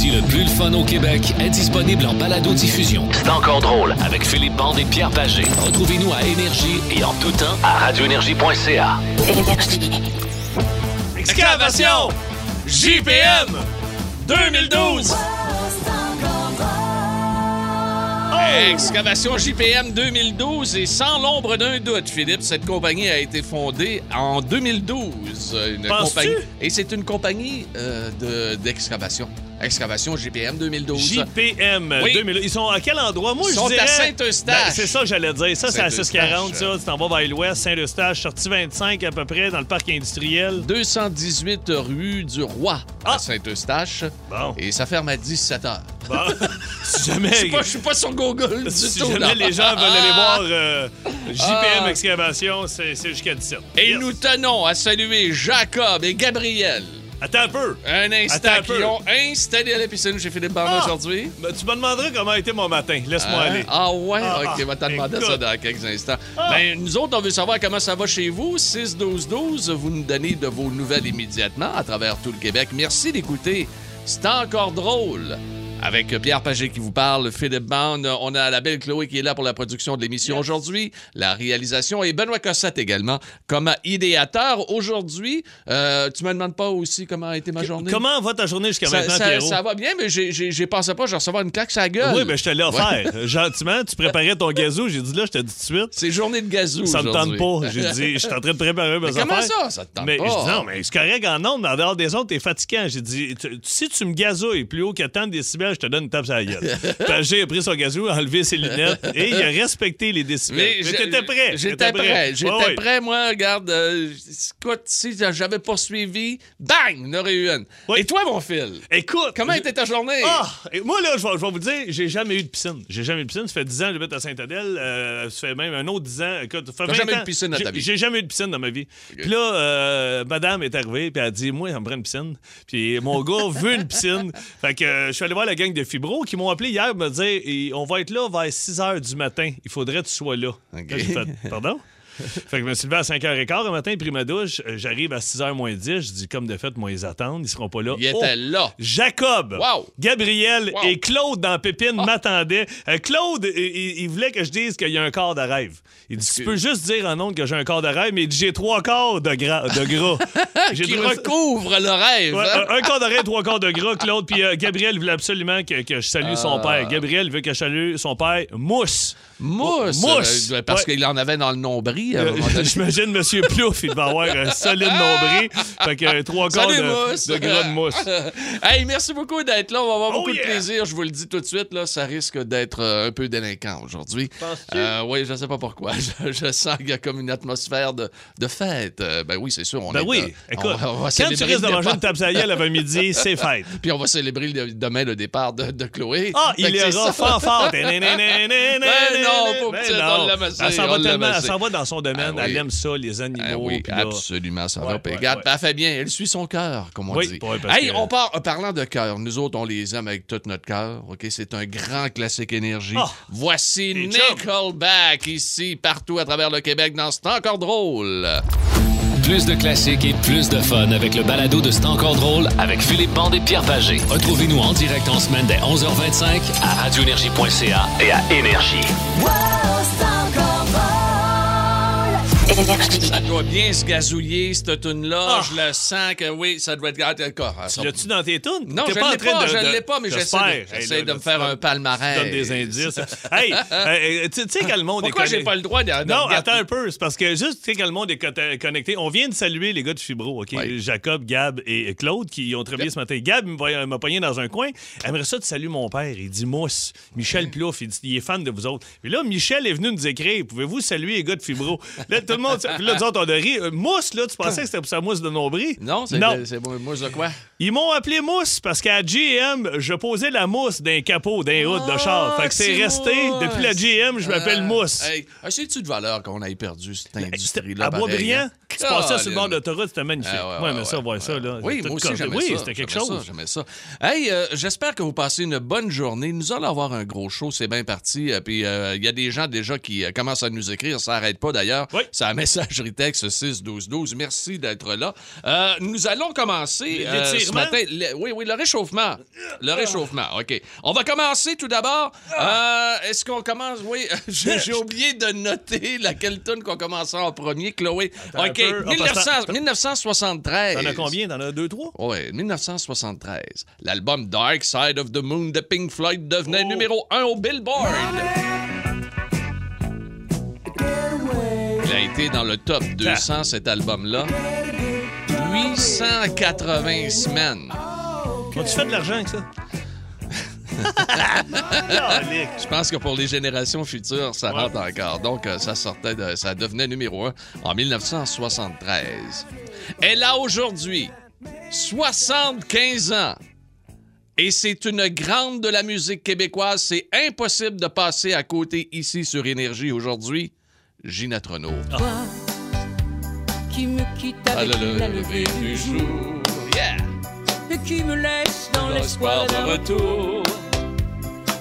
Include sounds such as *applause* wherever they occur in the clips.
comédie le plus le fun au Québec est disponible en balado-diffusion. C'est encore drôle avec Philippe Bande et Pierre Pagé. Retrouvez-nous à Énergie et en tout temps à radioénergie.ca. Excavation JPM 2012. Excavation JPM 2012 et sans l'ombre d'un doute, Philippe, cette compagnie a été fondée en 2012. Une compagnie et c'est une compagnie euh, de- d'excavation. Excavation JPM 2012. JPM Oui. 2000. Ils sont à quel endroit? Moi, Ils je sont dirais... à Saint-Eustache. Ben, c'est ça, j'allais dire. Ça, c'est à Saint-Eustache. 640, ça. Tu t'en vas vers l'ouest, Saint-Eustache, sortie 25 à peu près, dans le parc industriel. 218 rue du Roi à Ah. Saint-Eustache. Bon. Et ça ferme à 17 h. Bon. *laughs* si jamais, Je suis pas, je suis pas sur Google du *laughs* si tout. jamais les gens veulent aller voir euh, JPM Ah. Excavation, c'est jusqu'à 17. Et Yes. nous tenons à saluer Jacob et Gabriel. Attends un peu. Un instant un qui peu. ont installé à la piscine chez Philippe Bardin Ah. aujourd'hui. Ben, tu me demanderas comment a été mon matin. Laisse-moi Hein? aller. Ah ouais? Ah, OK, on va t'en demander ça dans quelques instants. Ah. Ben, nous autres, on veut savoir comment ça va chez vous. 6-12-12, vous nous donnez de vos nouvelles immédiatement à travers tout le Québec. Merci d'écouter. C'est encore drôle. Avec Pierre Pagé qui vous parle, Philippe Bond, on a la belle Chloé qui est là pour la production de l'émission aujourd'hui, la réalisation et Benoît Cossette également comme idéateur. Aujourd'hui, euh, tu me demandes pas aussi comment a été ma journée? Comment va ta journée jusqu'à ça, maintenant, ça- Pierrot? ça va bien, mais j'ai- pensé pas je recevoir une claque sur la gueule. Oui, ben je te l'ai offert. *laughs* Gentiment, tu préparais ton gazou. J'ai dit là, je te dis tout de suite. C'est journée de gazou Ça me tente pas. J'ai dit, je suis en train de préparer mes Mais comment affaires. ça, ça te tente mais pas? je dis, non, mais c'est correct en ondes, mais en dehors des ondes, t'es fatigant. J'ai dit, si tu me gazouilles plus haut que tant de décibels, je te donne une tape sur la gueule. *laughs* Pagé a pris son gazou, a enlevé ses lunettes et il a respecté les décibels. Mais, j'ai- t'étais prêt. J'étais prêt. J'étais prêt, moi. Regarde, euh, écoute, si j'avais poursuivi, bang, il y aurait eu une. Oui. Et toi, mon fil? Écoute. Comment était ta journée? Ah! Et moi, là, je vais, vous dire, j'ai jamais eu de piscine. J'ai jamais eu de piscine. Ça fait 10 ans que j'habite à Saint-Adèle. Euh, ça fait même un autre 10 ans. Écoute, ça fait T'as 20 jamais eu de piscine dans ta vie? J'ai jamais eu de piscine dans ma vie. Puis là, euh, madame est arrivée, puis elle a dit, moi, ça me prend une piscine. Puis mon gars veut une piscine. Fait que je suis allé voir la gang de Fibro qui m'ont appelé hier me dire, on va être là vers 6 h du matin. Il faudrait que tu sois là. OK. Là, j'ai fait, pardon? *laughs* *laughs* Fait que je me suis levé à 5h15 le matin, pris ma douche. Euh, J'arrive à 6h moins 10. Je dis, comme de fait, moi, ils attendent. Ils seront pas là. Il Oh! était là. Jacob, Wow. Gabriel Wow. et Claude dans Pépine m'attendaient. Euh, Claude, il, il- voulait que je dise qu'il y a un corps de rêve. Il dit Tu peux juste dire en nom que j'ai un corps de rêve, mais il dit J'ai trois corps de, gras, de gras. *laughs* J'ai Qui recouvre le rêve. Ouais, hein? un, un quart de rêve, trois quarts de gras, Claude. Puis euh, Gabriel voulait absolument que, que je salue son Ah. père. Gabriel veut que je salue son père, Mousse. Mousse? Mousse. parce Ouais. qu'il en avait dans le nombril. Euh. *laughs* J'imagine Monsieur Plouf, il va avoir un *laughs* solide nombril. Fait que euh, trois quarts de, gras de mousse. *laughs* hey, merci beaucoup d'être là. On va avoir Oh, beaucoup yeah. de plaisir. Je vous le dis tout de suite, là, ça risque d'être euh, un peu délinquant aujourd'hui. Euh, oui, je sais pas pourquoi. Je, je sens qu'il y a comme une atmosphère de, de fête. Euh, ben oui, c'est sûr. On Ben est, oui, euh, écoute, on va- on va quand célébrer tu risques le de manger départ. une gueule avant midi, c'est fête. Puis on va célébrer le- demain le départ de, de Chloé. Ah, Fait il y c'est aura ça. fanfare. Ben non, pauvre petite, on l'a massé, Elle s'en va tellement, elle s'en va dans son domaine. Ah oui. Elle aime ça, les animaux. Ah oui, puis là- absolument, ça Ouais, va. ouais, regarde, ouais. elle fait bien. Elle suit son cœur, comme on Oui, dit. hey, que- on part, en parlant de cœur, nous autres, on les aime avec tout notre cœur. OK, c'est un grand classique énergie. Ah, Voici. Nickelback ici, partout à travers le Québec, dans C'est encore drôle. Plus de classiques et plus de fun avec le balado de C'est encore drôle avec Philippe Bande et Pierre Pagé. Retrouvez-nous en direct en semaine dès 11h25 à radioénergie.ca et à Énergie. Ça doit bien se gazouiller, cette tune-là. Ah. Je le sens que oui, ça doit être d'accord. Tu l'as-tu dans tes tunes? Non, je ne l'ai pas, je ne l'ai pas, mais j'essaie de. Hey, de là, me faire un palmarès. Tu donnes des indices. *laughs* hey, euh, euh, tu sais quand le monde Pourquoi est j'ai pas le droit de... Non, attends un peu. C'est parce que juste, tu sais, quand le monde est co- connecté, on vient de saluer les gars de Fibro, OK? Jacob, Gab et Claude qui ont travaillé ce matin. Gab m'a m'a pogné dans un coin. Aimerait ça, tu salues mon père. Il dit Mousse. Michel Plouf, il dit il est fan de vous autres. Puis là, Michel est venu nous écrire Pouvez-vous saluer les gars de Fibro? Là, tout le monde. *laughs* Puis là, nous autres, on a ri. Euh, Mousse, là, tu pensais que c'était pour sa mousse de nombril? Non, c'est Non. c'est moi, de quoi? Ils m'ont appelé Mousse parce qu'à GM, je posais la mousse d'un capot, d'un route de char. Fait que c'est c'est resté. Depuis la GM, je m'appelle Ah, Mousse. Hey, ah, c'est-tu de valeur qu'on ait perdu cette C'était industrie-là? à Boisbriand, tu passais sur le bord de l'autoroute, c'était magnifique. Ah, ouais, ouais, ça, voir ça. Là. Oui, moi aussi, j'aimais Oui, ça. c'était quelque chose. J'aimais ça. Hey, euh, j'espère que vous passez une bonne journée. Nous allons avoir un gros show, c'est bien parti. Euh, Puis euh, il y a des gens déjà qui euh, commencent à nous écrire. Ça n'arrête pas d'ailleurs. Oui. Ça a *laughs* messagerie texte 6-12-12. Merci d'être là. Euh, nous allons commencer euh, ce L'étirement? matin. le- oui, oui, le réchauffement. Le réchauffement, OK. On va commencer tout d'abord. Euh, Est-ce qu'on commence? Oui, *laughs* j'ai oublié de noter laquelle tune qu'on commence en premier, Chloé. Attends un OK, peu. Ah, 1900 parce que- 1973. T'en as combien? T'en as deux, trois? Oui, 1973. L'album Dark Side of the Moon de Pink Floyd devenait Oh. numéro 1 au Billboard. Il a été dans le top 200, cet album-là. 880 semaines. As-tu fait de l'argent avec ça? *laughs* Je pense que pour les générations futures, ça Ouais. rentre encore. Donc, euh, ça sortait de, ça devenait numéro 1 en 1973. Elle a aujourd'hui 75 ans. Et c'est une grande de la musique québécoise. C'est impossible de passer à côté ici sur Énergie aujourd'hui. Gina Trono. Qui me quitte À avec le la levée du jour. Yeah! et qui me laisse dans l'espoir d'un retour.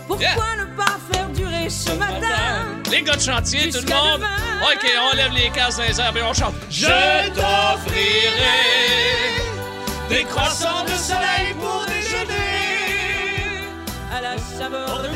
Pourquoi Yeah. ne pas faire durer ce matin Les gars de chantier, tout le monde. demain? OK, on lève les cases dans les airs et on chante. Je t'offrirai des croissants de soleil pour déjeuner, à la saveur de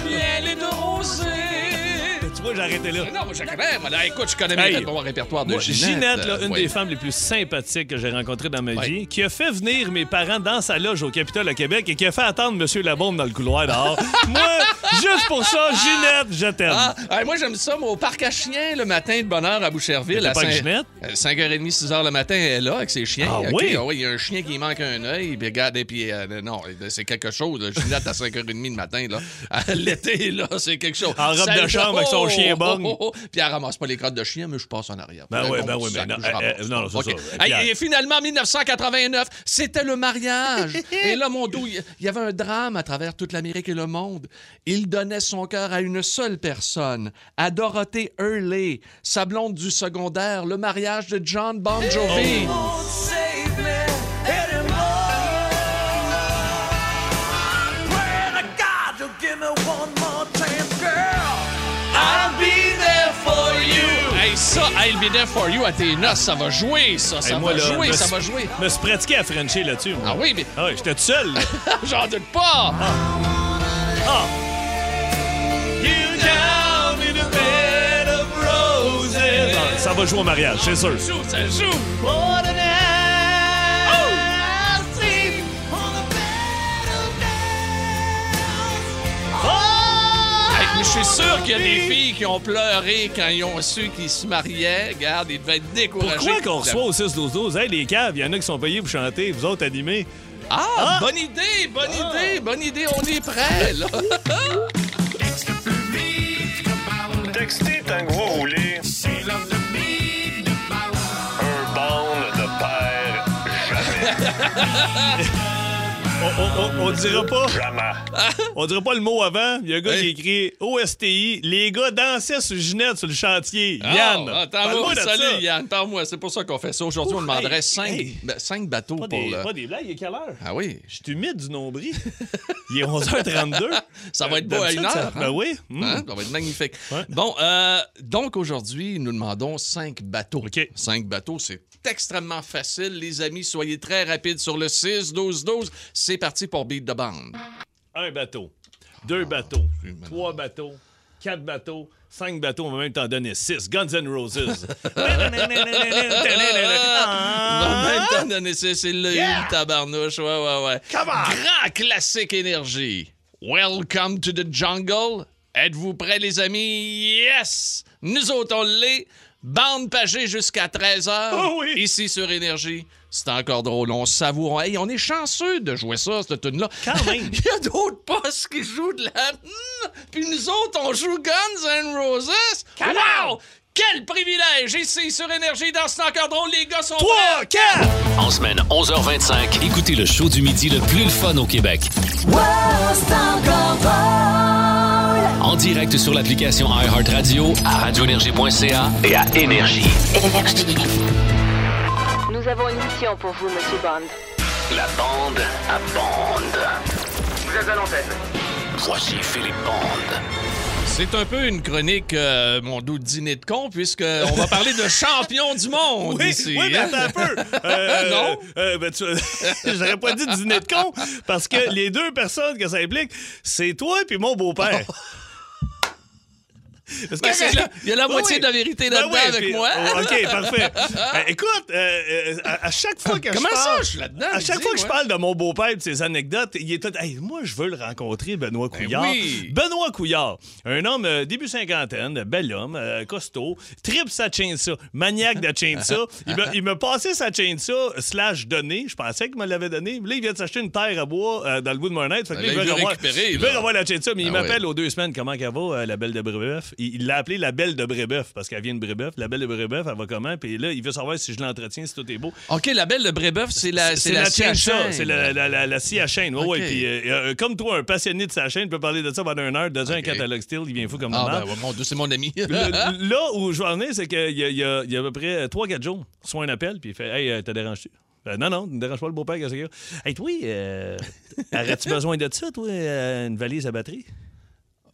vois, j'ai arrêté là. Non, moi, je connais. Moi, là, écoute, je connais Hey. mes bon répertoire de Moi, Ginette. Ginette, là, euh, une des femmes les plus sympathiques que j'ai rencontrées dans ma Ouais. vie, qui a fait venir mes parents dans sa loge au Capitole à Québec et qui a fait attendre M. Labombe dans le couloir dehors. *laughs* Moi, juste pour ça, Ginette, je t'aime. Ah, hey, moi, j'aime ça, moi, au parc à chiens, le matin de bonne heure à Boucherville. À pas avec Ginette? 5h30, 6h le matin, elle est là avec ses chiens. Ah oui? ah oui, il y a un chien qui manque un œil, puis regarde, et puis euh, non, c'est quelque chose. là. Ginette à 5h30 le matin, là. *laughs* L'été, là, c'est quelque chose. En robe de chambre avec son chien bong. oh, oh. Puis elle ramasse pas les crottes de chien, mais je passe en arrière. Ben bon, ben sac, mais non, euh, euh, non, pas. c'est OK. ça. Et finalement, 1989, c'était le mariage. *laughs* et là, mon dos, il y avait un drame à travers toute l'Amérique et le monde. Il donnait son cœur à une seule personne, à Dorothée Hurley, sa blonde du secondaire, le mariage de John Bon Jovi. Ça, I'll be there for you à tes noces, ça va jouer, ça. Ça Hey, moi, va là, jouer, ça va jouer. me suis pratiqué à Frencher là-dessus. Ah oui, mais Ah oui, j'étais tout seul. *laughs* j'en doute pas. Ah. You down in a bed of roses. Ah, Ça va jouer au mariage, c'est sûr. Ça joue, ça joue. Suis sûr qu'il y a des filles qui ont pleuré quand ils ont su qu'ils se mariaient. Regarde, ils devaient être découragés. Pourquoi qu'on reçoit au 6-12-12? Hey, les caves, il y en a qui sont payés pour chanter, vous autres animés. Ah, bonne idée, bonne idée, bonne idée. On est prêts, là. Textez Tango roulé. Un bande de père jamais. *laughs* On, on- dira pas. Jamais. *laughs* On dira pas le mot avant. Il y a un gars Hey. qui écrit OSTI. Les gars dansaient sur Ginette sur le chantier. Yann. Ah, parle-moi attends-moi, salut ça. Yann, parle-moi. C'est pour ça qu'on fait ça. Aujourd'hui, on demanderait Hey, cinq, hey. cinq bateaux Pas pour des, le... pas des blagues, il est quelle heure? Ah oui, Je suis humide du nombril. *laughs* Il est 11h32. ça va être beau à une heure. ça- hein? Ben oui. Mm. Hein? Ça va être magnifique. Ouais. Bon, euh, donc aujourd'hui, nous demandons cinq bateaux. OK. Cinq bateaux, c'est extrêmement facile. Les amis, soyez très rapides sur le 6-12-12. C'est parti pour Beat the Band. Un bateau, deux bateaux, mais trois bateaux, quatre bateaux, cinq bateaux, on va même t'en donner six. Guns N' Roses. *laughs* On va même t'en donner ça, c'est le le tabarnouche. Ouais, ouais, ouais. Come on! Grand classique énergie. Welcome to the jungle. Êtes-vous prêts, les amis? Yes! Nous autres, on l'est. Bande pagée jusqu'à 13h. Oh oui! Ici sur Énergie. C'est encore drôle. On savoure. Hey, on est chanceux de jouer ça, cette tune-là. Quand même. *laughs* Il y a d'autres postes qui jouent de la. Puis nous autres, on joue Guns N' Roses. Wow! Quel privilège! Ici sur Énergie, dans C'est encore drôle, les gars sont Trois, prêts. quatre! En semaine 11h25, écoutez le show du midi le plus le fun au Québec. En direct sur l'application iHeartRadio, à radioénergie.ca et à Énergie. Nous avons une mission pour vous, Monsieur Bond. La bande à bande. Vous êtes à l'antenne. Voici Philippe Bande. C'est un peu une chronique, euh, mon doux dîner de con, puisqu'on va parler de champion du monde Oui, ici. oui, mais hein? attends un peu. Euh, *laughs* Non? euh, ben, tu- *laughs* J'aurais pas dit dîner de con, parce que les deux personnes que ça implique, c'est toi et mon beau-père. *laughs* Parce que Ben, c'est la- il y a la moitié oui. de la vérité Ben là-dedans oui, avec puis- moi. oh, OK, *laughs* parfait. Euh, écoute, euh, euh, à, à chaque fois que Comment je ça, parle... je suis là-dedans, À chaque dis, fois que je parle de mon beau-père et de ses anecdotes, il est tout... Hey, moi, je veux le rencontrer, Benoît Couillard. Ben oui. Benoît Couillard, un homme euh, début cinquantaine, bel homme, euh, costaud, tripe sa chainsaw, maniaque de chainsaw. il m'a- il m'a passé sa chainsaw slash donné. Je pensais qu'il me l'avait donné. Là, il vient de s'acheter une terre à bois euh, dans le bout de. Fait que Ben il veut revoir, récupérer, il veut là. revoir la chainsaw, mais il m'appelle ouais. aux deux semaines. Comment qu'elle va, euh, la belle de Brébeuf? Il l'a appelée la belle de Brébeuf parce qu'elle vient de Brébeuf. La belle de Brébeuf, elle va comment? Puis là, il veut savoir si je l'entretiens, si tout est beau. OK, la belle de Brébeuf, c'est la, c'est la, scie à chainsaw, chaîne. C'est la, la, la, la scie à chaîne. Ouais, OK. ouais. Puis, euh, euh, comme toi, un passionné de sa chaîne, peut parler de ça pendant une heure. Dans un OK. catalogue style, il vient fou comme Ah, ben, ouais, mon Dieu, c'est mon ami. Le- là où je vais en venir, c'est qu'il y, y a, il y a à peu près 3-4 jours, reçois un appel, puis il fait Hey, euh, t'as dérangé Euh, non, non, ne dérange pas le beau-père, qu'est-ce qu'il y a? Hey, toi, euh, *laughs* aurais-tu besoin de ça, toi, une valise à batterie?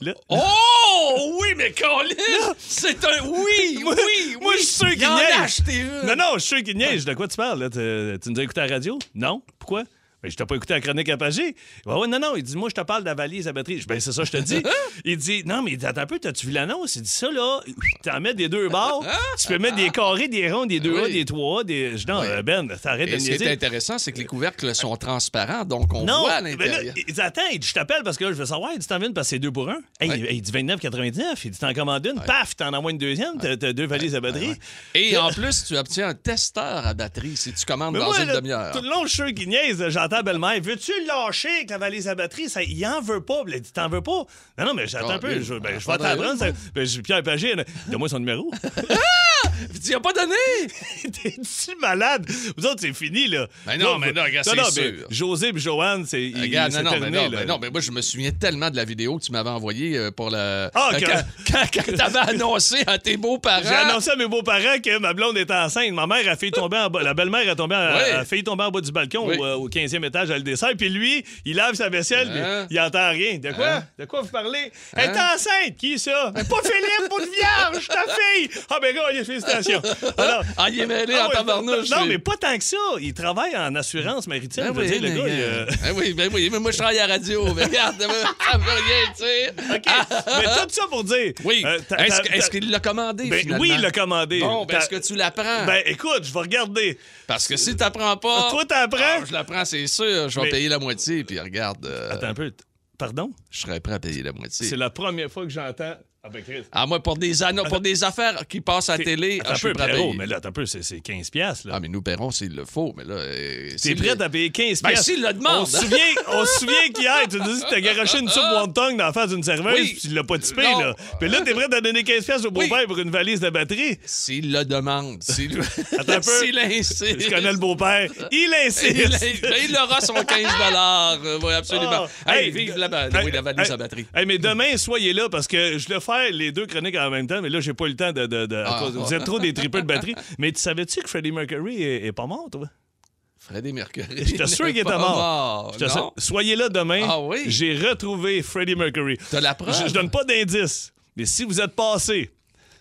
Là, Oh! Oui, mais Colin! C'est un. Oui! *laughs* Moi- oui! moi, oui. je suis sûr qu'il niaise. acheté une. Non, non, je suis sûr qu'il niaise. De quoi tu parles? Là? Tu, tu nous as écouté à la radio? Non? Pourquoi? Ben, je t'ai pas écouté la chronique à Pagé. Ouais, ouais, non, non. Il dit, moi, je te parle de la valise à batterie. Je dis, Ben, c'est ça, je te dis. *laughs* Il dit, non, mais attends un peu, t'as-tu vu l'annonce? Il dit, ça, là, t'en mets des deux bords. tu peux mettre des carrés, des ronds, des deux Oui. A, des trois A. Des... Je dis, non, Oui. euh, Ben, t'arrêtes de Et ce qui est intéressant, c'est que les couvercles sont transparents, donc on Non, voit à mais l'intérieur. il dit, attends, il dit, je t'appelle parce que là, je veux savoir. Il dit, t'en viens parce que c'est deux pour un? Hey, il, dit 29,99. Il dit, t'en commandes une, paf, t'en envoies une deuxième, t'as deux valises à batterie. Et en plus, tu obtiens un testeur à batterie si tu commandes Mais dans une demi-heure. Tout le long, je suis niaise. J'entends la belle-mère. Veux-tu lâcher avec la valise à batterie? Ça, il en veut pas. Elle dit, t'en veux pas? Non, non, mais j'attends Ah, un peu. oui. Je, ben, je vais t'apprendre. ça- Ben, j'ai Pierre Pagé. Donne-moi son numéro. *laughs* Tu as pas donné? *laughs* T'es-tu malade? Vous autres, c'est fini, là. Ben non, mais non, regarde, c'est mais sûr. José et Joanne, c'est. ils- Regarde, non, non, mais non, mais non, mais moi, je me souviens tellement de la vidéo que tu m'avais envoyée euh, pour le. Ah, euh, quand, quand, quand t'avais annoncé à tes beaux-parents. J'ai annoncé à mes beaux-parents que ma blonde était enceinte. Ma mère a failli tomber en bas. La belle-mère a, tombé en- Oui. a failli tomber en bas du balcon Oui. au, euh, au 15e étage, elle le dessert. Puis lui, il lave sa vaisselle, puis Hein? il entend rien. De quoi? Hein? De quoi vous parlez? Elle est Hein? enceinte! Qui ça? Mais pas Philippe, pas de vierge, ta fille! Ah, ben, gars, félicitations. Alors, Ah, il est mêlé ah en ouais, tabarnouche. Non, mais pas tant que ça. Il travaille en assurance maritime. Ben oui, dire, le gars, il, euh, euh, ben oui, ben oui, mais moi je travaille à la radio. Mais regarde, ça me veut rien dire. *laughs* OK. mais tout ça pour dire. Oui. euh, Est-ce qu'il l'a commandé Ben, finalement? oui, il l'a commandé. Bon, ben, est-ce que tu l'apprends? Ben, écoute, je vais regarder. Parce que si t'apprends pas. Toi, t'apprends? Ah, je l'apprends, c'est sûr. Je vais Mais- payer la moitié, puis regarde, euh, Attends un peu. Pardon? je serais prêt à payer la moitié. C'est la première fois que j'entends. Ah, ben. Ah, moi, pour des, anno- pour des affaires qui passent à la télé, Attends ah, un je suis peu, prêt à payer. mais là, attends un peu, c'est c'est 15 piastres, là. Ah, mais nous paierons s'il le faut, mais là. euh, T'es s'il prêt le- à payer 15 Ben, piastres? s'il le demande. On se souvient, on se souvient qu'hier, tu nous dis que t'as garoché une soupe *laughs* wonton dans la face d'une serveuse, Oui. puis tu l'as pas typé, Non. là. Puis là, t'es prêt à donner 15 piastres au beau-père pour une valise de batterie? S'il le demande. S'il *laughs* Attends un peu. *laughs* S'il insiste. Je connais le beau-père. Il Il, insiste. ben, il aura son 15 euh, Oui, absolument. Ah. hey, vive la, ba- hey, oui, la valise hey, à batterie. Hey, mais demain, soyez là parce que je vais faire les deux chroniques en même temps, mais là, j'ai pas eu le temps de. de- de- à Ah. vous êtes trop des tripeux de batterie. Mais tu savais-tu que Freddie Mercury est, est pas mort, toi? Freddie Mercury. J'étais sûr qu'il était mort. Soyez là demain. Ah oui? J'ai retrouvé Freddie Mercury. T'as la preuve? Je, je donne pas d'indice, mais si vous êtes passé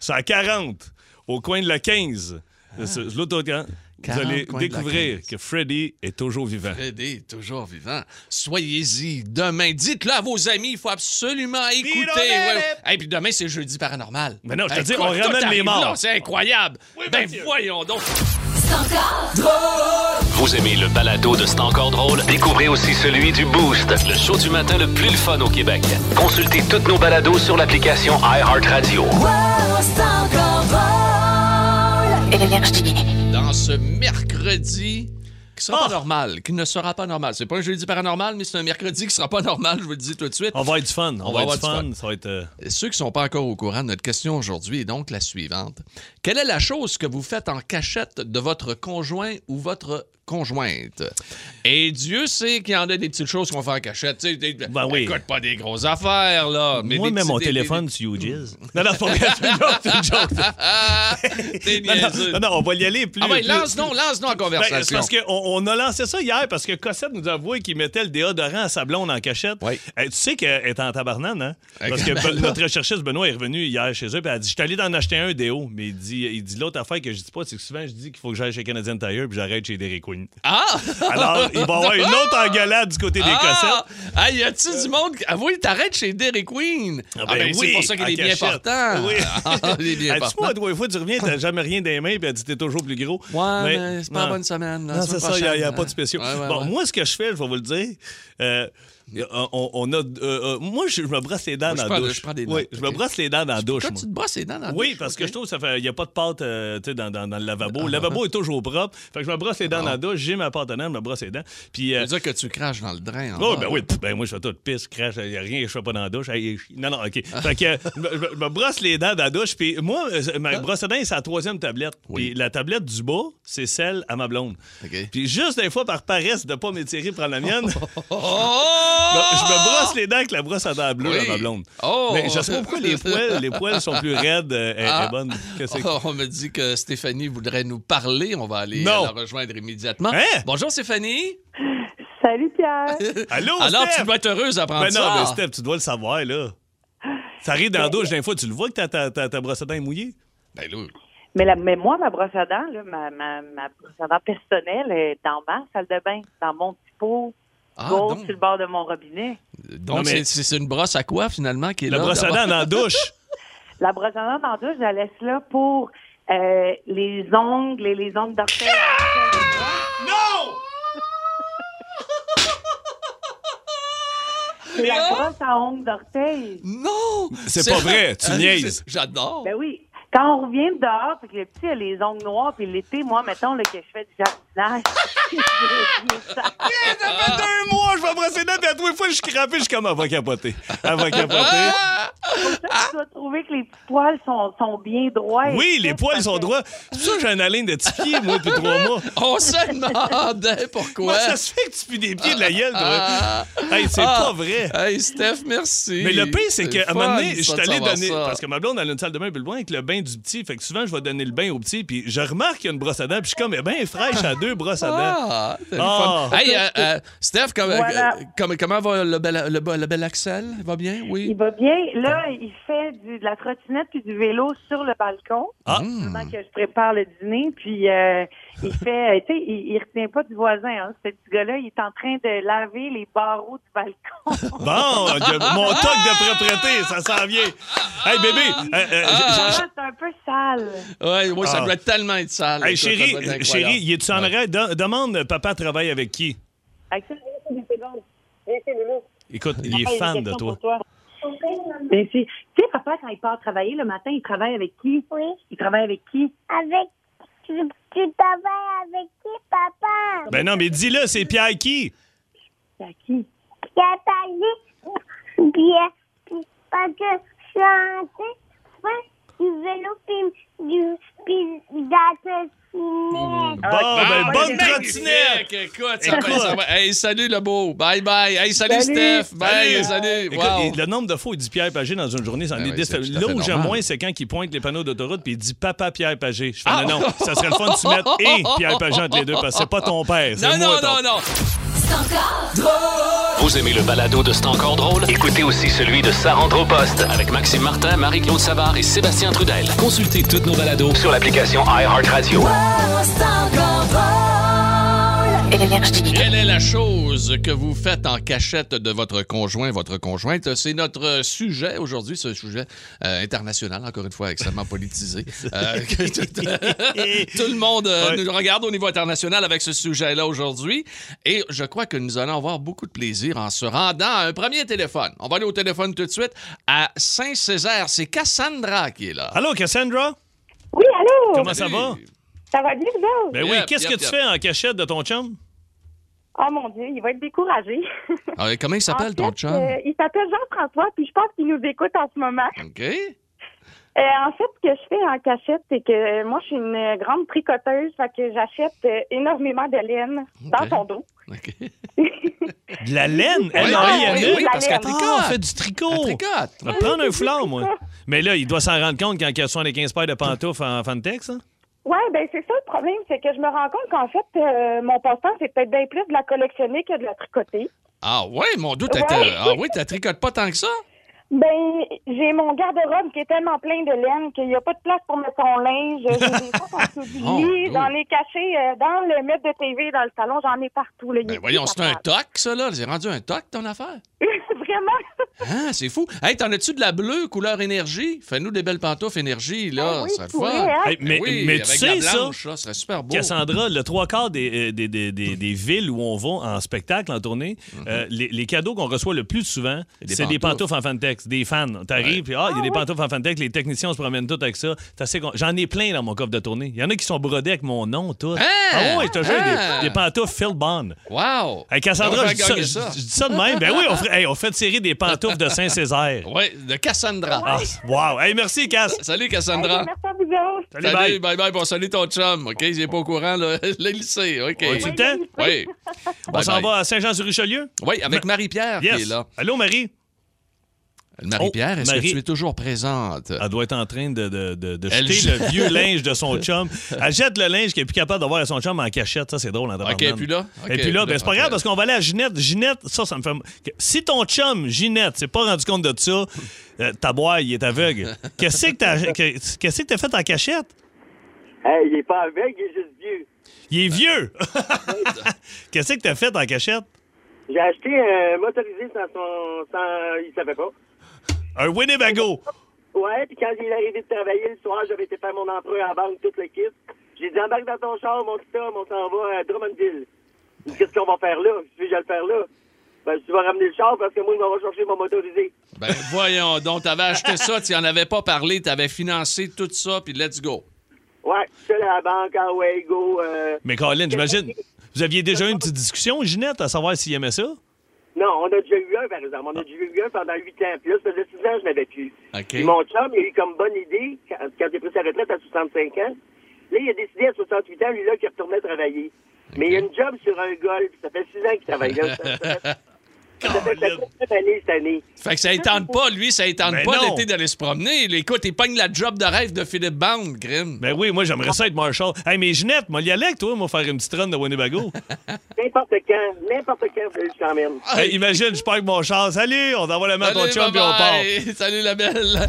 sur la 40, au coin de la 15, sur l'autocamp, vous 40, allez découvrir 15. que Freddie est toujours vivant. Freddie est toujours vivant. Soyez-y demain. Dites-le à vos amis. Il faut absolument écouter. Ouais. it. Hey, puis demain, c'est jeudi paranormal. Mais non, je te Hey, dis, on ramène les morts. C'est incroyable. ben Mathieu. voyons donc. Vous aimez le balado de C'est encore drôle? Découvrez aussi celui du Boost, le show du matin le plus le fun au Québec. Consultez toutes nos balados sur l'application iHeartRadio. Dans ce mercredi qui sera Ah! pas normal, qui ne sera pas normal. C'est pas un jeudi paranormal, mais c'est un mercredi qui sera pas normal, je vous le dis tout de suite. On va être du fun. On, va, être du fun. Ça va être. euh, Ceux qui sont pas encore au courant, notre question aujourd'hui est donc la suivante. Quelle est la chose que vous faites en cachette de votre conjoint ou votre conjointe? Et Dieu sait qu'il y en a des petites choses qu'on fait en cachette. Tu sais, des- Ben oui. Écoute, pas des grosses affaires, là. Mais Moi, des même mon des- téléphone sur UGIS. *laughs* Non, non, c'est une joke, des- *laughs* Non, non, non, on va y aller plus. Ah ouais, plus- lance-nous, lance-nous en Ben, c'est conversation. parce qu'on on a lancé ça hier parce que Cossette nous a avoué qu'il mettait le déodorant à sa blonde en cachette. Oui. Eh, tu sais qu'elle est en tabarnane, hein? Parce que Ben notre recherchiste Benoît est revenu hier chez eux et elle a dit Je suis allé d'en acheter un déo. Mais il dit, il dit l'autre affaire que je dis pas, c'est que souvent je dis qu'il faut que j'aille chez Canadian Tire puis j'arrête chez Dairy Queen. Ah! *laughs* Alors, il va y avoir une autre engueulade du côté des Ah! Cossettes. Ah, y a-tu du monde? qui- Ah oui, t'arrêtes chez Dairy Queen? Ah, ben ben, c'est oui, pour ça qu'il est bien cachette. important. Oui. *laughs* Ah, il est bien moi, trois fois, tu reviens, t'as jamais rien des mains, puis elle dit t'es toujours plus gros. Ouais, mais, c'est pas non. la bonne semaine. la Non, semaine c'est ça, il n'y a, pas de spéciaux. Ouais, ouais, bon, moi, ce que je fais, je vais vous le dire, euh, on, on a. euh, euh, moi, je, me brosse les dents Moi, dans la douche. je prends des Oui, je me brosse les dents dans la douche. Toi, moi. tu te brosses les dents dans la Oui, douche, parce ok. que je trouve que ça fait. Il n'y a pas de pâte euh, dans, dans, dans le lavabo. Le lavabo est toujours propre. Fait que je me brosse les dents dans la douche, j'ai ma pâte à dents, je me brosse les dents. Puis. Ça euh, veut dire que tu craches dans le drain. en Oh, bas, ben oui, ben moi je fais tout pisse, crache, il n'y a rien que je fais pas dans la douche. Non, non, OK. Fait que euh, je me- brosse les dents dans la douche, puis moi, euh, ma brosse à dents, c'est la troisième tablette. Puis la tablette du bas, c'est celle à ma blonde. Puis juste des fois, par paresse de pas m'étirer prendre la mienne, *laughs* Oh! Je me brosse les dents avec la brosse à dents bleue Oui. à ma blonde. Oh! Mais je sais pas pourquoi les *laughs* poils, les poils sont plus raides euh, et, Ah. et bonnes. Que Oh, on me dit que Stéphanie voudrait nous parler. On va aller Non. la rejoindre immédiatement. Hein? Bonjour, Stéphanie. Salut Pierre. *laughs* Allô, Alors, Steph? tu dois être heureuse d'apprendre Ben non, ça. mais Steph, tu dois le savoir, là. Ça arrive dans la douche, des fois, tu le vois que ta, ta, ta, ta brosse à dents est mouillée? Ben là, Mais, la- mais moi, ma brosse à dents, là, ma, ma, ma brosse à dents personnelle est dans ma salle de bain, dans mon petit pot Ah, gauche donc, sur le bord de mon robinet. donc Non, mais- c'est- une brosse à quoi, finalement, qui est La là? brosse à dents dans la douche. *laughs* La brosse à dents dans la douche, je la laisse là pour euh, les ongles et les ongles d'orteil. Non! C'est la brosse à ongles d'orteil. Non! C'est pas vrai, tu niaises. C'est- J'adore. Ben oui. Quand on revient de dehors, fait que le petit a les ongles noirs, puis l'été, moi, mettons là, que je fais du *laughs* Ça fait deux mois, je vais brosser les dents, puis à trois fois, je suis crampé, je suis comme, elle va capoter. Elle va capoter. tu dois trouver que les petits poils sont, sont bien droits. Oui, les poils sont droits. C'est pour ça que j'ai un haleine de petits pieds, moi, depuis trois mois. *laughs* On se demandait pourquoi. Ça se fait que tu pues des pieds de la gueule? toi? Ah. Hey, c'est Ah. pas vrai. Hey, Steph, merci. Mais le pire, c'est qu'à un moment donné, je suis allé donner. ça. Parce que ma blonde, elle a une salle de bain plus loin avec le bain du petit. Fait que souvent, je vais donner le bain au petit. Puis je remarque qu'il y a une brosse à dents. Puis je suis comme, eh ben fraîche à deux brosses à dents. Ah, c'est Ah. fun. Hey, euh, euh, Steph, comme- Voilà. euh, comme- comment va le bel, le, bel- le bel Axel? Il va bien? Il Oui. va bien. Là, il fait du- de la trottinette puis du vélo sur le balcon Ah. pendant que je prépare le dîner. Puis euh, il fait, euh, tu sais, il, il retient pas du voisin. Hein, ce petit gars-là, il est en train de laver les barreaux du balcon. *laughs* Bon, mon toc de propreté, ça s'en vient. Hey, bébé. euh, euh, Ah, c'est un peu sale. Ouais, ouais, ça Ah. doit tellement être sale. Hey, Écoute, chérie, chérie, il est-tu en arrêt? De- demande, papa travaille avec qui? Axel, ici, Loulou. Écoute, il est une fan de toi. Merci. Tu sais, papa, quand il part travailler le matin, il travaille avec qui? Oui. Il travaille avec qui? Avec. Tu, travailles avec qui, papa? Ben non, mais dis-le, c'est Pierre qui? À qui? Pierre. Pierre. Parce que je suis en train de faire du vélo puis du. puis. Bon, ben, bonne trottinette! Écoute, ça Écoute. va, ça va. Hey, salut le beau. Bye bye. Hey, salut, Salut. Steph. Bye, salut. Écoute, Wow. il- le nombre de fois où il dit Pierre Pagé dans une journée, ça en Ben est oui, à Là où j'aime moins, c'est quand il pointe les panneaux d'autoroute puis il dit Papa Pierre Pagé. Je fais Ah! non, non, ça serait le fun de tu mettre et Pierre Pagé entre les deux parce que c'est pas ton père. *laughs* Non, moi, non, ton- non, non. Vous aimez le balado de C'est encore drôle? Écoutez aussi celui de Sa rentre au poste avec Maxime Martin, Marie-Claude Savard et Sébastien Trudel. Consultez toutes nos balados sur l'application iHeartRadio. Quelle est la chose que vous faites en cachette de votre conjoint, votre conjointe? C'est notre sujet aujourd'hui, ce sujet euh, international, encore une fois, extrêmement politisé. *laughs* Euh, tout, *laughs* tout le monde euh, Ouais. nous regarde au niveau international avec ce sujet-là aujourd'hui. Et je crois que nous allons avoir beaucoup de plaisir en se rendant à un premier téléphone. On va aller au téléphone tout de suite à Saint-Césaire. C'est Cassandra qui est là. Allô, Cassandra? Oui, allô? Comment ça va? Ça va bien, vous? Ben Yep, oui, qu'est-ce yep, que tu yep. fais en cachette de ton chum? Oh mon Dieu, il va être découragé. Ah, comment il s'appelle, En ton fait, chum? euh, il s'appelle Jean-François, puis je pense qu'il nous écoute en ce moment. OK. Euh, en fait, ce que je fais en cachette, c'est que euh, moi, je suis une euh, grande tricoteuse, fait que j'achète euh, énormément de laine dans Ok. ton dos. OK. *laughs* De la laine? Oui, oui, oui, la parce qu'elle tricote. Ah, on fait du tricot. Elle tricote. On va te prendre un foulard, moi. Mais là, il doit s'en rendre compte quand il y a 75 paires de pantoufles en Fantex. Hein? Ouais, ben c'est ça le problème, c'est que je me rends compte qu'en fait, euh, mon passe-temps, c'est peut-être bien plus de la collectionner que de la tricoter. Ah ouais, mon doute. Ouais. Ah oui, tu tricotes pas tant que ça? Ben, j'ai mon garde-robe qui est tellement plein de laine qu'il n'y a pas de place pour mettre ton linge. J'ai des choses en dessous du Oh. J'en ai caché euh, dans le mètre de TV, dans le salon. J'en ai partout. Là. Ben voyons, c'est un toc, ça, là. C'est rendu un toc, ton affaire? *laughs* Vraiment? *laughs* Ah, c'est fou. Hey, t'en as-tu de la bleue couleur énergie? Fais-nous des belles pantoufles énergie, là. Ah oui, ça serait tu pourrais, fun. hein? Hey, mais, oui, mais avec tu la sais, ça, blanche, ça, serait super beau. Cassandra, le trois quarts des, euh, des, des, des- des villes où on va en spectacle, en tournée, euh, les, les cadeaux qu'on reçoit le plus souvent, Mhm. des c'est des pantoufles. en Fantex, des fans. T'arrives, puis ah, il y a des pantoufles en Fantex, les techniciens se promènent tous avec ça. J'en ai plein dans mon coffre de tournée. Il y en a qui sont brodés avec mon nom, tout. Ah! Ah ouais, je te jure, Ah! des, pantoufles Phil Bond. Wow! Hey, Cassandra, On je dis, ça, de même. Ben oui, on hey, on fait tirer des pantoufles de Saint-Césaire. *laughs* Oui, de Cassandra. Ah, wow. Hey, merci, Cass. Salut, Cassandra. Merci à vous autres. Salut, Salut, bye. bye bye. Bon, salut ton chum, OK? Il n'est pas au courant, là. *laughs* le lycée, OK. On est-tu le temps? Oui. On s'en va à Saint-Jean-sur-Richelieu? Oui, avec Marie-Pierre qui est là. Allô, Marie? Marie-Pierre, Oh, est-ce Marie. que tu es toujours présente? Elle doit être en train de, de, de, jeter jette- le vieux linge de son *laughs* chum. Elle jette le linge qu'elle est plus capable d'avoir à son chum en cachette. Ça, c'est drôle en OK, tabarnak. puis là? OK, Et puis là, ben, c'est pas grave parce qu'on va aller à Ginette. Ginette, ça, ça me fait. Si ton chum, Ginette, s'est pas rendu compte de ça, euh, ta boîte, il est aveugle. *laughs* Qu'est-ce que t'as que- qu'est-ce que t'as fait en cachette? Hey, il est pas aveugle, il est juste vieux. Il est vieux! *laughs* Qu'est-ce que t'as fait en cachette? J'ai acheté un motorisé sans son. sans. il savait pas. Un Winnebago! Ouais, puis quand il est arrivé de travailler le soir, j'avais été faire mon emprunt à la banque, tout le kit. J'ai dit embarque dans ton char, mon petit homme, on s'en va à Drummondville. Il dit, Qu'est-ce qu'on va faire là? Je vais le faire là? Ben, tu vas ramener le char parce que moi, je m'en vais chercher mon motorisé. Ben, voyons donc, t'avais acheté ça, tu en avais pas parlé, t'avais financé tout ça, puis let's go. Ouais, je suis à la banque, à Waygo. Euh... Mais Colin, j'imagine. Vous aviez déjà eu une petite discussion, Ginette, à savoir s'il aimait ça? Non, on a déjà eu un, par exemple. On a déjà eu un pendant huit ans. Puis là, ça faisait six ans, je n'avais plus. OK. Puis mon chum, il a eu comme bonne idée, quand, quand il a pris sa retraite à 65 ans, là, il a décidé à 68 ans, lui, là, qu'il retournait travailler. Mais il a une job sur un golf. Ça fait six ans qu'il travaille là. Ça, *laughs* ça cette année. Fait que ça étende pas, lui, ça étende Ben pas l'été d'aller se promener. Écoute, il pogne la job de rêve de Philippe Band, Grim. Ben oui, moi, j'aimerais ça être Marshall. Hey, mais Ginette, moi, y aller avec toi, moi, faire une petite run de Winnebago. *laughs* N'importe quand, n'importe quand, je t'emmène. Hey, imagine, je parle avec mon char. Salut, on envoie la main à ton chum, puis on part. Salut, la belle.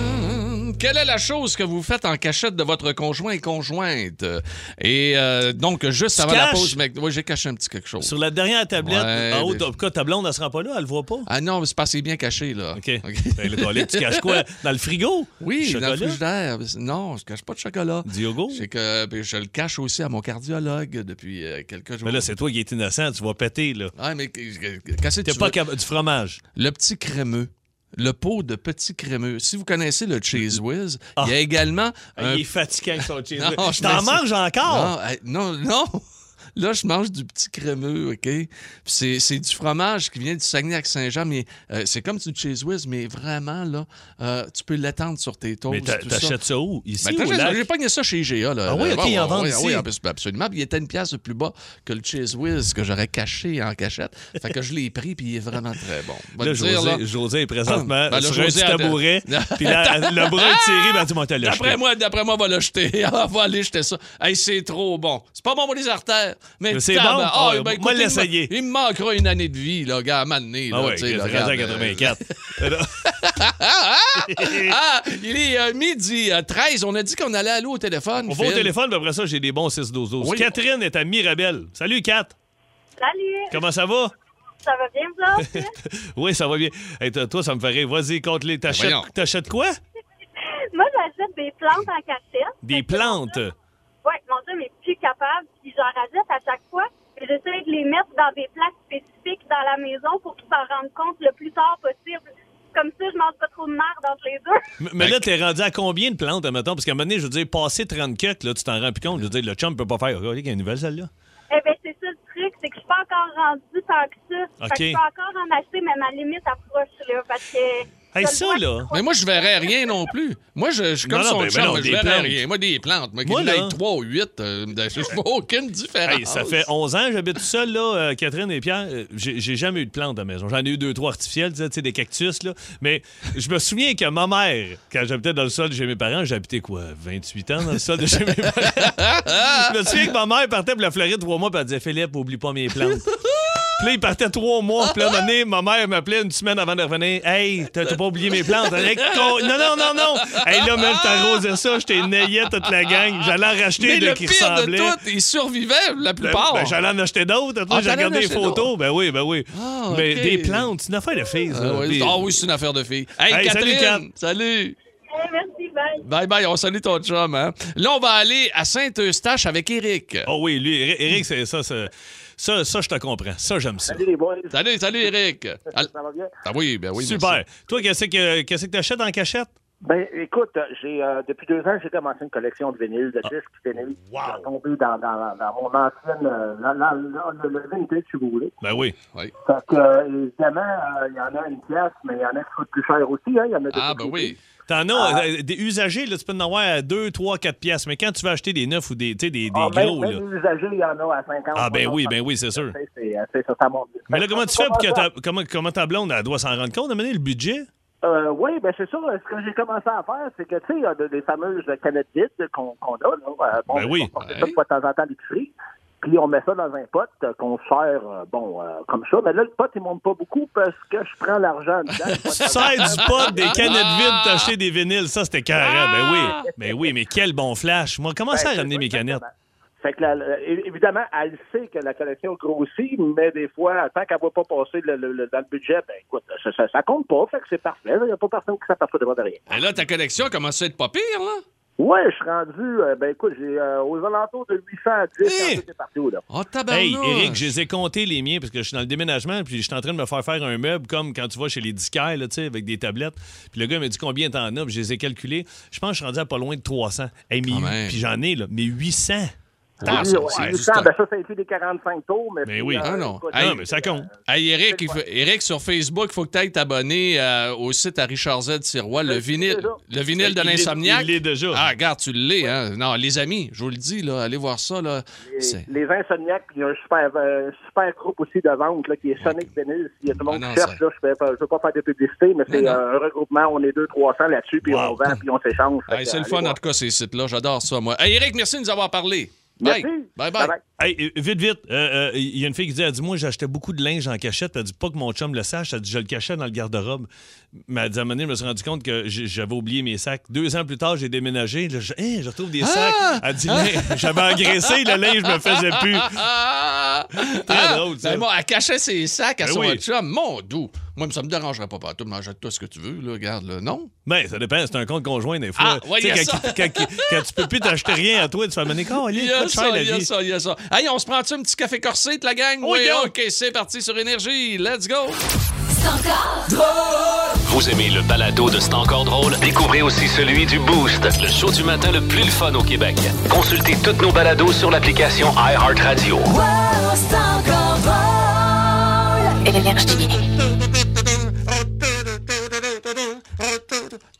Quelle est la chose que vous faites en cachette de votre conjoint et conjointe? Et euh, donc, juste avant la pause, mec, oui, j'ai caché un petit quelque chose. Sur la dernière tablette, Ouais, en haut, des- pourquoi ta blonde, elle sera pas là, elle le voit pas? Ah non, c'est pas assez bien caché, là. OK. Ben, tu caches quoi? *laughs* Dans le frigo? Oui, Chocolat? dans le frigidaire. Non, je cache pas de chocolat. Diogo? C'est que puis je le cache aussi à mon cardiologue depuis euh, quelques jours. Mais là, c'est toi qui es innocent, tu vas péter, là. Ah, mais que- que- qu'est-ce que tu pas veux? Du fromage. Le petit crémeux. Le pot de petit crémeux. Si vous connaissez le Cheese Whiz, Ah. il y a également un... Il est fatiguant avec son cheese. *laughs* Je T'en manges encore? Non, non, non. Là, je mange du petit crémeux, OK? Puis c'est, c'est du fromage qui vient du Saguenay-Lac-Saint-Jean, mais euh, c'est comme du Cheese Whiz, mais vraiment, là, euh, tu peux l'étendre sur tes toasts. Mais t'a- tout ça. t'achètes ça où? Ici Ben, ou lac? J'ai pogné ça chez IGA. Là. Ah oui, Euh, OK, ils en vendent oui, ici. oui, absolument. Puis il était une pièce de plus bas que le Cheese Whiz que j'aurais caché en cachette. Fait que je l'ai pris, puis il est vraiment très bon. Va Là, dire, là, José, est présentement Ben là, sur José un petit tabouret, *laughs* puis le bras est tiré, ben tu m'as. D'après moi, d'après moi, va le jeter. *laughs* Va aller jeter ça. Hey, c'est trop bon. C'est pas bon pour les artères. Mais, Mais c'est bon. Ah, Ah, ben, moi, écoute, il me- l'essayer. Il me manquera une année de vie, là, gars, à là, Ah oui, à regarde, 84. *laughs* *laughs* ah, il est euh, midi euh, 13. On a dit qu'on allait aller au téléphone. On va au téléphone, puis après ça, j'ai des bons 6-12-12. Oui. Catherine est à Mirabel. Salut, Kat. Salut, Comment ça va? ça va bien, vous? *laughs* Oui, ça va bien. Hey, toi, toi, ça me fait rire. Vas-y, compte les. T'achètes, voyons. t'achètes quoi? Moi, j'achète des plantes en cachette. Des plantes? Oui, mon Dieu, mais plus capable. Puis j'en rajoute à chaque fois. Et j'essaie de les mettre dans des plaques spécifiques dans la maison pour qu'ils s'en rendent compte le plus tard possible. comme ça, je mange pas trop de merde entre les deux. Mais, mais là, t'es rendu à combien de plantes, admettons? Parce qu'à un moment donné, je veux dire, passer 30 cucks, là, tu t'en rends plus compte. Je veux dire, le chum peut pas faire. Regardez qu'il y a une nouvelle, celle-là. Eh ben, c'est ça le truc, c'est que je suis pas encore rendue tant que ça. OK. Fait que je peux encore en acheter, mais ma limite approche, là, parce que... Hey, ça, là. Mais moi, je verrais rien non plus. Moi, je, je suis comme Non, non, son ben, ben chum, non, je des verrais plantes. rien. Moi, des plantes. Moi, Moi, qu'il là- ait 3 ou 8, euh, *laughs* je vois aucune différence. Hey, ça fait 11 ans que j'habite tout seul, là, euh, Catherine et Pierre. Euh, J'ai jamais eu de plantes à la maison. J'en ai eu deux, trois artificielles, tu sais, des cactus, là. Mais je me souviens que ma mère, quand j'habitais dans le sol de chez mes parents, j'habitais quoi, 28 ans dans le sol de chez mes parents? *laughs* je me souviens que ma mère partait pour la Floride trois mois, puis elle disait Philippe, oublie pas mes plantes. Puis là, il partait trois mois. Puis là, un moment donné, ma mère m'appelait une semaine avant de revenir. Hey, t'as pas oublié mes plantes? Avec ton- Non, non, non, non. Hey, là, même, t'arrosais ça. J'étais naillé toute la gang. J'allais en racheter Mais de le qui pire de ressemblaient. tout, ils survivaient la Ben, plupart. ben, j'allais en acheter d'autres. Ah, j'ai t'allais en regardé les acheter photos. Ben oui, ben oui. Ah, Mais ok. des plantes, c'est une affaire de filles, ça. Ah Puis- ah oui, c'est une affaire de filles. Hey, Hey, salut, Catherine! Salut! Merci, bye. Bye bye, on salue ton chum, hein? Là, on va aller à Saint-Eustache avec Eric. Oh oui, lui, Éric, c'est ça, c'est- ça, ça, je te comprends. Ça, j'aime ça. Salut les boys. Salut, salut, Eric. Ah, Ça va bien? ah oui, ben oui, Super. merci. Toi, qu'est-ce que qu'est-ce que t'achètes en cachette? Ben, écoute, j'ai euh, depuis deux ans, j'ai commencé une collection de vinyles, de disques vinyles. Wow. J'ai tombé dans, dans, dans mon ancienne, euh, dans, dans- dans le, vintage, si vous voulez. Ben oui. Oui. Fait que, euh, évidemment, euh, il y en a une pièce, mais il y en a qui coûtent plus cher aussi. Hein. Y en a Ah, ben oui. T'en as euh, des usagers, là, tu peux en avoir à 2, 3, 4 pièces. Mais quand tu vas acheter des neufs ou des, des, des Ah, gros, là. les usagers, il y en a à 50. Ah, ben oui, 60. ben oui, c'est sûr. C'est- C'est c'est ça, ça monte. Mais là, comment tu fais pour que ta, comment, comment ta blonde, elle doit s'en rendre compte, amener le budget? Euh, oui, ben c'est ça. Ce que j'ai commencé à faire, c'est que, tu sais, il y a de- des fameuses canettes vides qu'on qu'on a. Là. Euh, bon, Ben oui. On fait ça de temps en temps à l'épicerie. Puis on met ça dans un pot euh, qu'on sert, euh, bon, euh, comme ça. Mais là, le pot, il monte pas beaucoup parce que je prends l'argent dedans. *laughs* Tu sers du pot, des canettes vides, t'acheter des vinyles. Ça, c'était carré. Ben oui. Ben oui, mais quel bon flash. Moi, comment ça à Ben, ramener mes canettes? exactement. Fait que, la- évidemment, elle sait que la collection grossit, mais des fois, tant qu'elle ne va pas passer le- le- le- dans le budget, ben écoute, ça, ça, ça compte pas, fait que c'est parfait. Il n'y a pas personne qui s'aperçoit de de rien. Et là, ta collection commence à être pas pire, là. Ouais, je suis rendu, euh, ben écoute, j'ai euh, aux alentours de 810 Hey! partout, là. Oh. Hey, Eric, je les ai comptés les miens parce que je suis dans le déménagement puis je suis en train de me faire faire un meuble comme quand tu vas chez les disquaires, là, tu sais, avec des tablettes. Puis le gars m'a dit combien t'en as, puis je les ai calculés. Je pense que je suis rendu à pas loin de 300. Hey, mais puis j'en ai, là, mais 800. Ah, Oui, ça, ouais, c'est du 800, stock. ben ça, ça inclut des 45 tours, mais... Ben puis, oui. euh, Ah non. écoute, Hey, Non, mais ça compte. Hey, Eric, il faut- Eric, sur Facebook, il faut que tu ailles t'abonner euh, au site à Richard Z Sirois, le le vinyle, le vinyle de Il l'insomniaque. il l'est déjà. Ah, regarde, tu l'es, hein. Non, les amis, je vous le dis, là, allez voir ça, là. Les, les insomniaques, puis il y a un super, euh, super groupe aussi de vente là, qui est Sonic Vinyl. S'il y a tout le monde Ah non, qui cherche, ça- là, je ne veux pas faire de publicité, mais c'est euh, un regroupement. On est deux, 300 là-dessus, puis Wow. on vend, puis on s'échange. Hey, c'est le fun, en tout cas, ces sites-là. J'adore ça, moi. Eric, merci de nous avoir parlé. Bye. Merci. Bye, bye. Bye-bye. Hey, euh, vite, vite, euh, euh, il y a une fille qui dit, elle dit, moi, j'achetais beaucoup de linge en cachette. Elle dit, pas que mon chum le sache. Elle dit, je le cachais dans le garde-robe. Mais elle dit, à un moment donné, je me suis rendu compte que j'avais oublié mes sacs. Deux ans plus tard, j'ai déménagé. Là, je, je retrouve des sacs. Elle dit, Lin- j'avais engraissé, le linge me faisait plus. Ah! Très Ah! drôle, ça. Ben, moi, elle cachait ses sacs à Ben son oui. chum. Mon doux. Moi, ça me dérangerait pas partout. Mange toi ce que tu veux, là. Regarde, là. Non? Ben, ça dépend. C'est un compte conjoint, des fois. Ah, ouais, Tu sais, y a quand, ça. quand- quand- quand tu peux plus t'acheter rien à toi, tu fais *laughs* Il y a ça, il y a ça, il y a ça. Hey, on se prend-tu un petit café corsé, de la gang? Oui. OK, c'est parti sur Énergie. Let's go! Vous aimez le balado de C'est encore drôle? Découvrez aussi celui du Boost, le show du matin le plus le fun au Québec. Consultez toutes nos balados sur l'application iHeartRadio.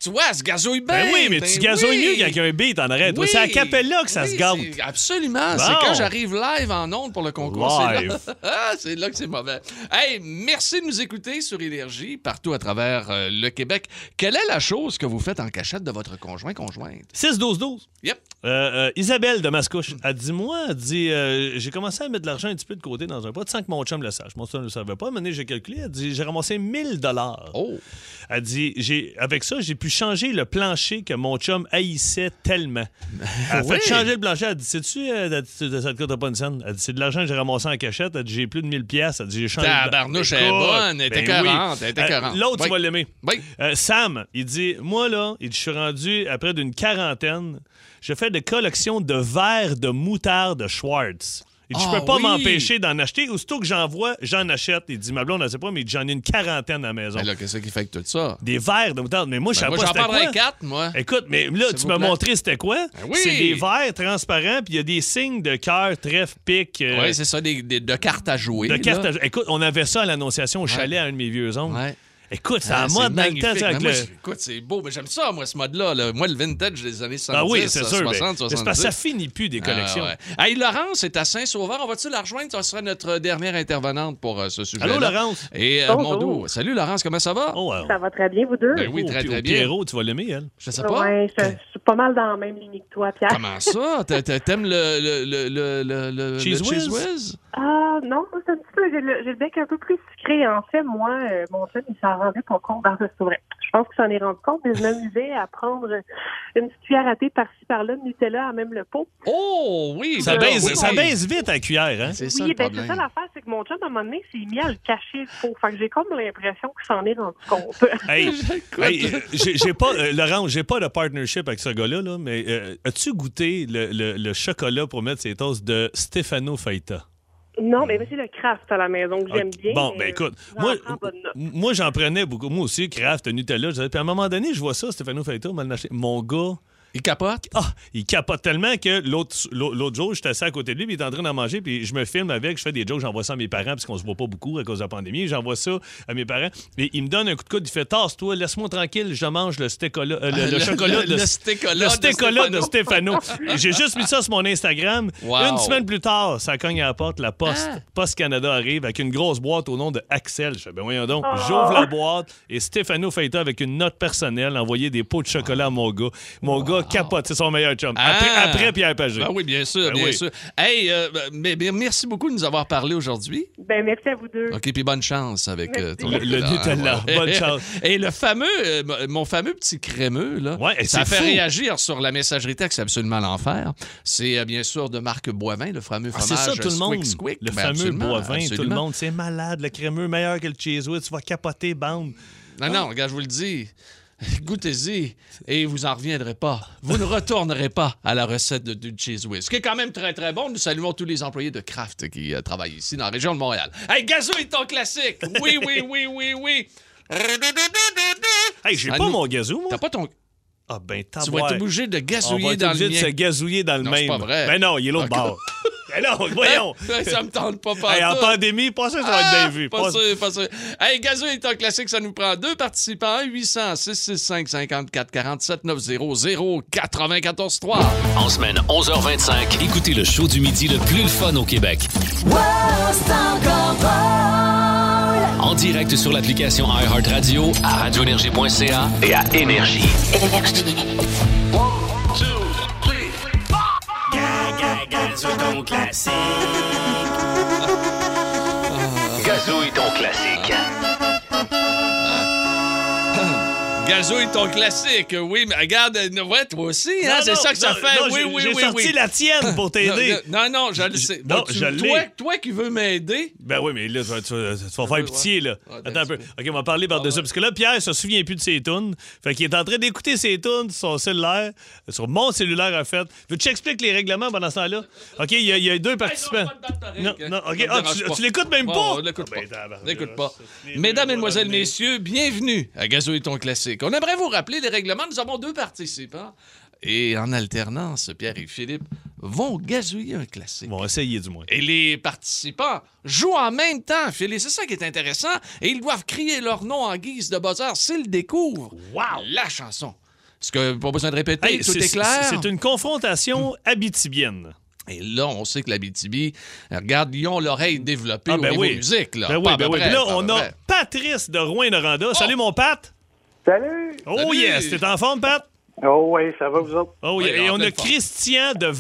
Tu vois, elle se gazouille bien. Ben oui, mais tu gazouilles mieux quand il y a un beat en arrêt. toi. Oui. C'est à Capella que ça Oui, se c'est- Absolument. C'est quand j'arrive live en ondes pour le concours. c'est là-. *laughs* Ah, là que c'est mauvais. Hey, merci de nous écouter sur Énergie, partout à travers euh, le Québec. Quelle est la chose que vous faites en cachette de votre conjoint conjointe? 6-12-12. Yep. Euh, euh, Isabelle de Mascouche, elle dit Moi, elle dit J'ai commencé à mettre de l'argent un petit peu de côté dans un pot sans que mon chum le sache. Mon chum ne le savait pas. Maintenant, j'ai calculé. Elle dit J'ai ramassé 1000 dollars. Oh. Elle dit Avec ça, j'ai pu changer le plancher que mon chum haïssait tellement. Elle a *laughs* fait changer le plancher. Elle dit Sais-tu, euh, ça te coûte pas une scène Elle dit C'est de l'argent que j'ai ramassé en cachette. Elle dit J'ai plus de 1000 pièces. Elle dit J'ai changé. le- Tabarnouche, elle est bonne, elle était ben oui. écœurante, elle était Euh. L'autre, tu vas l'aimer. Oui. Euh, Sam, il dit Moi, là, je suis rendu à près d'une quarantaine. Je fais des collections de verres de moutarde Schwartz. Il dit, Ah, je peux pas oui. m'empêcher d'en acheter. Aussitôt que j'en vois, j'en achète. Il dit, ma blonde, elle sait pas, mais j'en ai une quarantaine à la maison. Là, qu'est-ce qui fait que tout ça? Des verres de moutarde. Mais moi, je Ben, moi, pas j'en quoi. quatre, moi. Écoute, mais là, tu m'as montré c'était quoi? Ben oui. C'est des verres transparents, puis il y a des signes de cœur, trèfle, pique. euh, Oui, c'est ça, des, des- de cartes à jouer. de cartes à- Écoute, on avait ça à l'annonciation au chalet à un de mes vieux oncles. Ouais. Écoute, c'est Ah, à c'est mode dans le temps. avec moi, le- Écoute, c'est beau. Mais j'aime ça, moi, ce mode-là. là. Moi, le vintage des années 70, Ah oui, c'est sûr. 60, mais- mais 70. c'est parce que ça finit plus des collections. Ah, ouais. Hey, Laurence est à Saint-Sauveur. On va-tu la rejoindre? Ça sera notre dernière intervenante pour euh, ce sujet. Allô, Laurence? Et euh, Bonjour. Mondo. Salut, Laurence, comment ça va? Oh, wow. Ça va très bien, vous deux? Ben oui, Oh, très, très bien. Pierrot, tu vas l'aimer, elle. Je sais pas. Ouais, je, je suis pas mal dans la même ligne que toi, Pierre. Comment ça? T'a- t'a- T'aimes le, le, le, le, le, le- Cheese whiz? Ah, non, c'est un petit peu, j'ai le, j'ai le bec un peu plus sucré. En fait, moi, euh, mon chum, il s'en rendait pas compte. Fait, c'est vrai. Je pense qu'il s'en est rendu compte, mais je m'amusais à prendre une petite cuillère à thé par-ci, par-là de Nutella à même le pot. Oh, oui. Ça ben baise, oui. ça baise vite à la cuillère, hein? C'est ça oui, le ben problème. c'est ça l'affaire, c'est que mon chum, à un moment donné, s'est mis à le cacher le pot. Fait que j'ai comme l'impression qu'il s'en est rendu compte. *laughs* Hey, *laughs* hey, j'ai j'ai pas, euh, Laurent, j'ai pas de partnership avec ce gars-là, là, mais euh, as-tu goûté le, le- le chocolat pour mettre ses toasts de Stefano Faita? Non, mais c'est le craft à la maison que j'aime bien. Bon, ben écoute, j'en moi, moi j'en prenais beaucoup. Moi aussi, Kraft, Nutella. Puis à un moment donné, je vois ça, m'a acheté. Mon gars, Il capote? ah, il capote tellement que l'autre jour, j'étais assis à côté de lui, puis il est en train d'en manger, puis je me filme avec, je fais des jokes, j'envoie ça à mes parents, parce qu'on se voit pas beaucoup à cause de la pandémie. J'envoie ça à mes parents, et il me donne un coup de coude, il fait Tasse-toi, laisse-moi tranquille, je mange le, stécola- euh, le, le Le- chocolat le- de le stécola le de stécola de Stéphano. J'ai juste mis ça sur mon Instagram. Wow. Une semaine plus tard, ça cogne à la porte, la Poste. Ah. Poste Canada arrive avec une grosse boîte au nom de Axel. Je fais, ben voyons donc. J'ouvre la boîte et Stéphano Feita, avec une note personnelle, a envoyé des pots de chocolat à mon gars. Mon gars capote, c'est son meilleur chum. Après, Ah. après Pierre Pagé. Ben oui, bien sûr, Ben bien oui. sûr. Hey, euh, mais, mais merci beaucoup de nous avoir parlé aujourd'hui. Ben, merci à vous deux. OK, puis bonne chance avec euh, ton Le- le Nutella. Ouais. *laughs* Bonne chance. Et le fameux, euh, mon fameux petit crémeux, là, Ouais, et ça fait fou. réagir sur la messagerie texte absolument l'enfer. C'est euh, bien sûr de Marc Boivin, le fameux Ah, fromage c'est ça, tout le monde. Squick Squick. Le Ben, fameux absolument, boivin, tout le monde. C'est malade. Le crémeux, meilleur que le cheese. Tu vas capoter, bande. Non, non, regarde, je vous le dis. *laughs* Goûtez-y et vous en reviendrez pas. Vous ne retournerez pas à la recette de, du cheese whiz, qui est quand même très très bon. Nous saluons tous les employés de Kraft qui euh, travaillent ici dans la région de Montréal. Hey, Gazo est ton classique. Oui, oui, oui, oui, oui. Hey, j'ai pas nous- mon gazou, moi. T'as pas ton. Ah, ben, Tu vas être obligé de On va gazouiller être dans obligé le de mien. se gazouiller dans le Non, c'est même. pas vrai. Ben non, il est l'autre Ok. bord. Ben non, *laughs* voyons. Ça me tente pas pas. Hey, en pandémie, pas sûr que ça va être bien vu. Pas Pas- sûr, pas sûr. Hey, Gazou est un classique, ça nous prend deux participants. 800 665 54 47 900 94 3. En semaine 11h25, écoutez le show du midi le plus le fun au Québec. En direct sur l'application iHeartRadio, à radioénergie.ca et à Énergie. Gazou est ton classique. Gazou est ton classique, oui, mais regarde, euh, ouais, toi aussi, hein, c'est ça que ça non, fait. non, oui, j'ai- oui, J'ai oui, sorti oui. la tienne pour *laughs* t'aider. Non, non, je le sais. Non, Bon, tu- je toi, toi qui veux m'aider, Ben oui, mais là, tu vas, tu vas- tu vas faire pitié, là. Attends un peu. petit OK, on va parler par-dessus. Parce que là, Pierre se souvient plus de ses tunes. Fait qu'il est en train d'écouter ses tunes sur son cellulaire, sur mon cellulaire, en fait. Veux-tu que j'explique les règlements pendant ce temps-là? OK, il y, a- il y a deux participants. Non, non, OK. Ah, tu, l'écoutes même pas? l'écoute ben, pas. Mesdames, Mesdemoiselles, Messieurs, bienvenue à Gazou et ton classique. On aimerait vous rappeler les règlements. Nous avons deux participants. Et en alternance, Pierre et Philippe vont gazouiller un classique. Bon, essayez du moins. Et les participants jouent en même temps, Philippe. C'est ça qui est intéressant. Et ils doivent crier leur nom en guise de buzzer s'ils découvrent la chanson. Est-ce que pas besoin de répéter? Hey, tout c'est- est clair? C'est une confrontation habitibienne. Et là, on sait que la BTB, regarde, ils ont l'oreille développée Ah, au ben niveau oui. musique. Là. Ben oui, ben oui. là, on a. Patrice de Rouen-Noranda. Salut, mon Pat. Salut! Oh Salut. yes, t'es en forme, Pat? Oh oui, ça va vous autres? Oh Oui, yeah. Et on a. Christian de.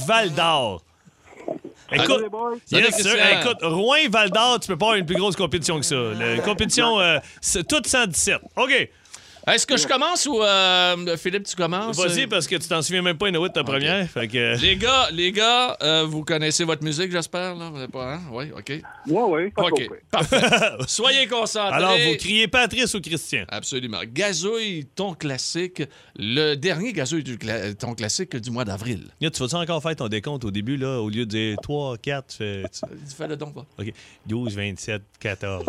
Écoute, les boys. Salut, yes, sir. Écoute, Rouen-Val d'Or, tu peux pas avoir une plus grosse compétition que ça. La compétition, euh, c'est toute 117. OK. Est-ce que je commence ou euh, Philippe, tu commences? Vas-y, parce que tu t'en souviens même pas, une de ta première. Fait que... Les gars, les gars, euh, vous connaissez votre musique, j'espère, là? Vous pas, hein? Oui, OK. Ouais, ouais, pas OK, parfait. *laughs* Soyez concentrés. Alors, vous criez Patrice ou Christian? Absolument. Gazouille, ton classique. Le dernier gazouille, du cla- ton classique du mois d'avril. Tu vas-tu encore faire ton décompte au début, là, au lieu de dire 3, 4, fais... tu- Fais le don, va. OK. 12, 27, 14.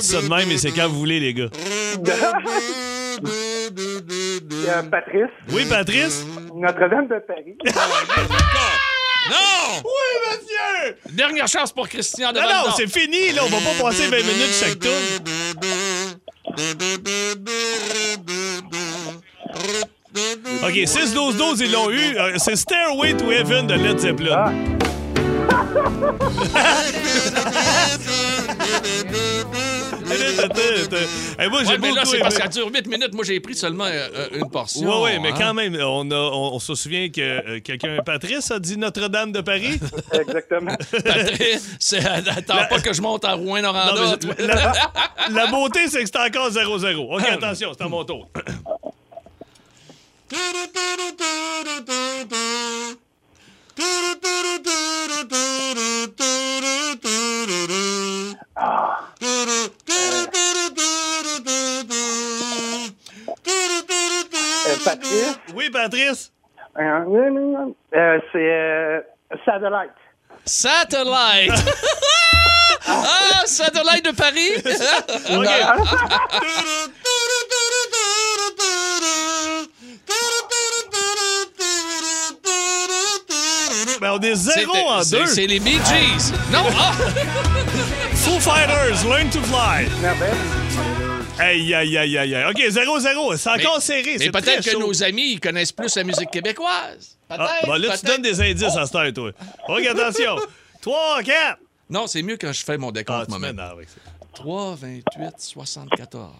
Ça de même, mais c'est quand vous voulez, les gars. *laughs* Patrice, Oui, Patrice? Notre-Dame de Paris. *laughs* Non! Oui, monsieur! Dernière chance pour Christian de Non, non, c'est fini, là. On va pas passer 20 minutes chaque tour. OK, 6-12-12, ils l'ont eu. Euh, C'est Stairway to Heaven de Led Zeppelin. *laughs* Eh, moi, j'ai Ouais, mais là, c'est parce qu'elle dure 8 minutes. Moi, j'ai pris seulement euh, euh, une portion. Oui, oui, mais hein. quand même, on, a- on, on se souvient que euh, quelqu'un, Patrice, a dit Notre-Dame de Paris? *laughs* Exactement. Patrice, c'est- attends pas que je monte à Rouen-Noranda. La, *laughs* la beauté, c'est que c'est encore 0-0. OK, attention, c'est à mon tour. *laughs* Euh, Patrice, Oui, Patrice? euh, euh, c'est euh, Satellite. Satellite! *laughs* ah, Satellite de Paris? *laughs* *laughs* Ben, on est 0 C'était- en c'est- 2. C'est les Bee Gees. Non, ah! Foo Fighters, Learn to Fly. Aïe, aïe, aïe, aïe, aïe. OK, 0-0. C'est encore serré. Mais c'est peut-être que chaud. nos amis, ils connaissent plus la musique québécoise. Peut-être. Ah, bon, là, tu peut-être. donnes des indices à cette heure, toi. OK, attention. 3, 4. Non, c'est mieux quand je fais mon Ah, décompte tu moi-même. m'énerves avec ça. 3, 28, 74.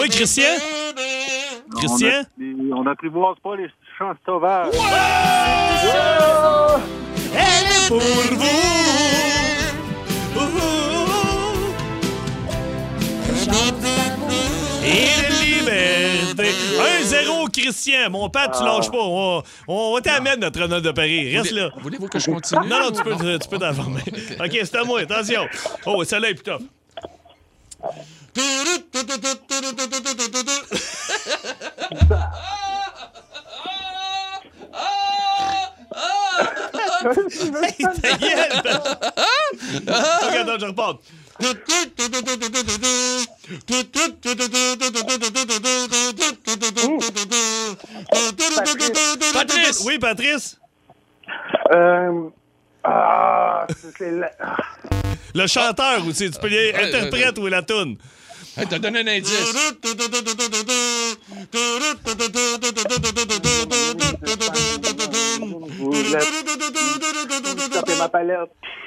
Oui, Christian? Christian? On n'apprivoise pas les chants sauvages. Et de liberté. 1-0, Christian. Mon père, tu lâches pas. On, t'amener notre honneur de Paris. Reste là. Voulez-vous que je continue? Non, non, tu peux, tu peux t'informer. OK, c'est à moi. Attention. Oh, celle-là est plus tough. Hey, ta gueule! OK, attends, je repars. *laughs* Patrice! Oui, Patrice? Euh, ah, c'est la- Le chanteur aussi. Tu peux y ouais, interprète ou la toune. Hey, t'as donné un indice.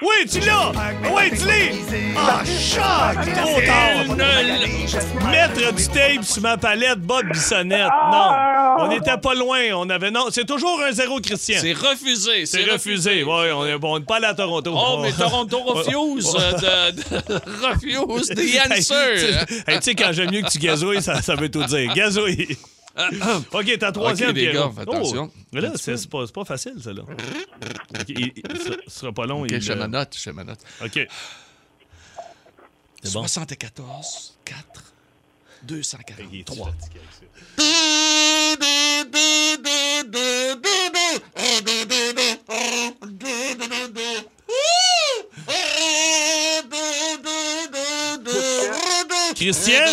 Oui, tu l'as! Oui, tu l'as! Ah, choc! Trop tard! Mettre du tape sur ma palette, Bob Bissonnette. Non, on n'était pas loin. On avait... Non, c'est toujours un zéro, Christian. C'est refusé. C'est refusé. Oui, on n'est on est pas allé à Toronto. Oh, mais Toronto *laughs* refuse euh, de, de- *laughs* refuse *laughs* the answer. Tu sais- hey, tu sais, quand j'aime mieux que tu gazouilles, ça, ça veut tout dire. Gazouille. OK, ta troisième, les gars, attention. Oh, mais là, c'est c'est pas, facile, ça, là. Ce sera pas long. OK, il, je euh, ma note, je ma note. OK. C'est bon. 74, 4, 243. Christian?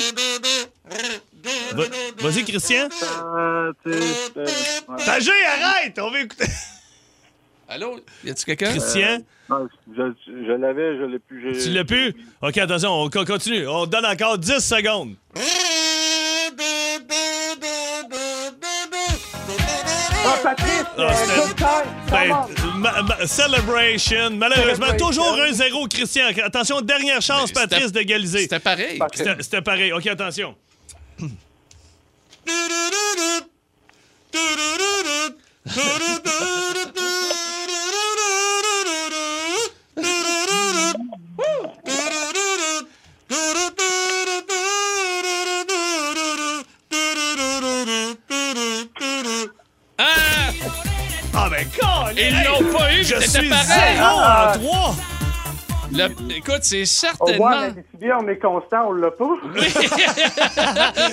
Va- Vas-y, Christian. Euh, euh. Pagé, arrête! On va écouter. Allô? Y a-tu quelqu'un? Christian, Non, je l'avais, je l'ai plus. tu l'as pu? OK, attention, on co- continue. On te donne encore 10 secondes. Ah, Patrice, Ah, time. Ben, ma- ma- celebration. Malheureusement, Celebration. toujours 1-0, Christian. Attention, dernière chance, Mais Patrice, d'égaliser. C'était pareil. C'était c'était pareil. OK, attention. *laughs* Je suis pareil. 0 Ah. en 3. Le- Écoute, c'est Au certainement... revoir, Abitibi, on est constant, on l'a pas. *laughs*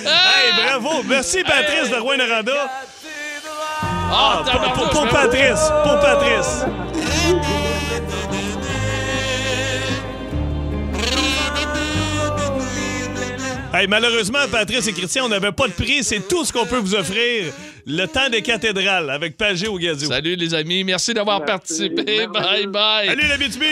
Hey, bravo. Merci, Patrice de Rouen-Noranda. Ah, Pour, tabarnouche, pour- pour oui. Patrice. Pour Patrice. Hey, malheureusement, Patrice et Christian, on n'avait pas de prix. C'est tout ce qu'on peut vous offrir. Le temps des cathédrales avec Pagé au Gazou. Salut les amis, merci d'avoir participé. Bye bye. Salut, la BTB.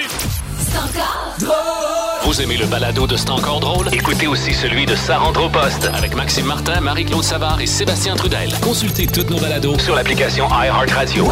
Vous aimez le balado de C'est encore drôle? Écoutez aussi celui de Sa rentre au poste avec Maxime Martin, Marie-Claude Savard et Sébastien Trudel. Consultez toutes nos balados sur l'application iHeartRadio.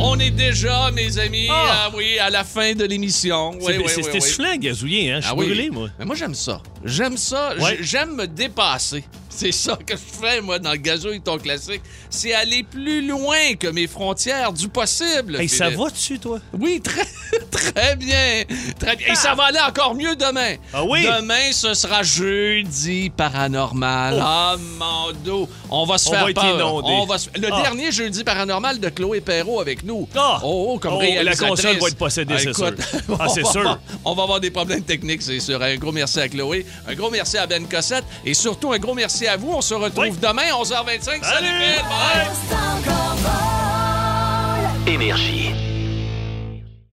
On est déjà, mes amis, ah, oui, à la fin de l'émission. Oui, oui, C'était oui. soufflant, gazouillé, hein? Je suis Ah oui. brûlé, moi. Mais moi, j'aime ça. J'aime ça. J'aime me dépasser. C'est ça que je fais, moi, dans le gazouille ton classique. C'est aller plus loin que mes frontières du possible. Hey, ça va dessus, toi? Oui, très, *laughs* très bien. Très bien. Et ça va aller encore mieux demain. Ah oui? Demain, ce sera jeudi paranormal. Oh. Ah, mon dos. On va se On faire va peur. On va se- Le Ah. dernier jeudi paranormal de Chloé Perrault avec nous. Ah. Oh, oh, comme Oh, la console va être possédée, *laughs* Ah, c'est sûr. Ah, c'est on va sûr. avoir- On va avoir des problèmes techniques, c'est sûr. Un gros merci à Chloé. Un gros merci à Ben Cossette. Et surtout, un gros merci à vous. On se retrouve Oui. demain, 11h25. Salut, Salut. Bye. Énergie.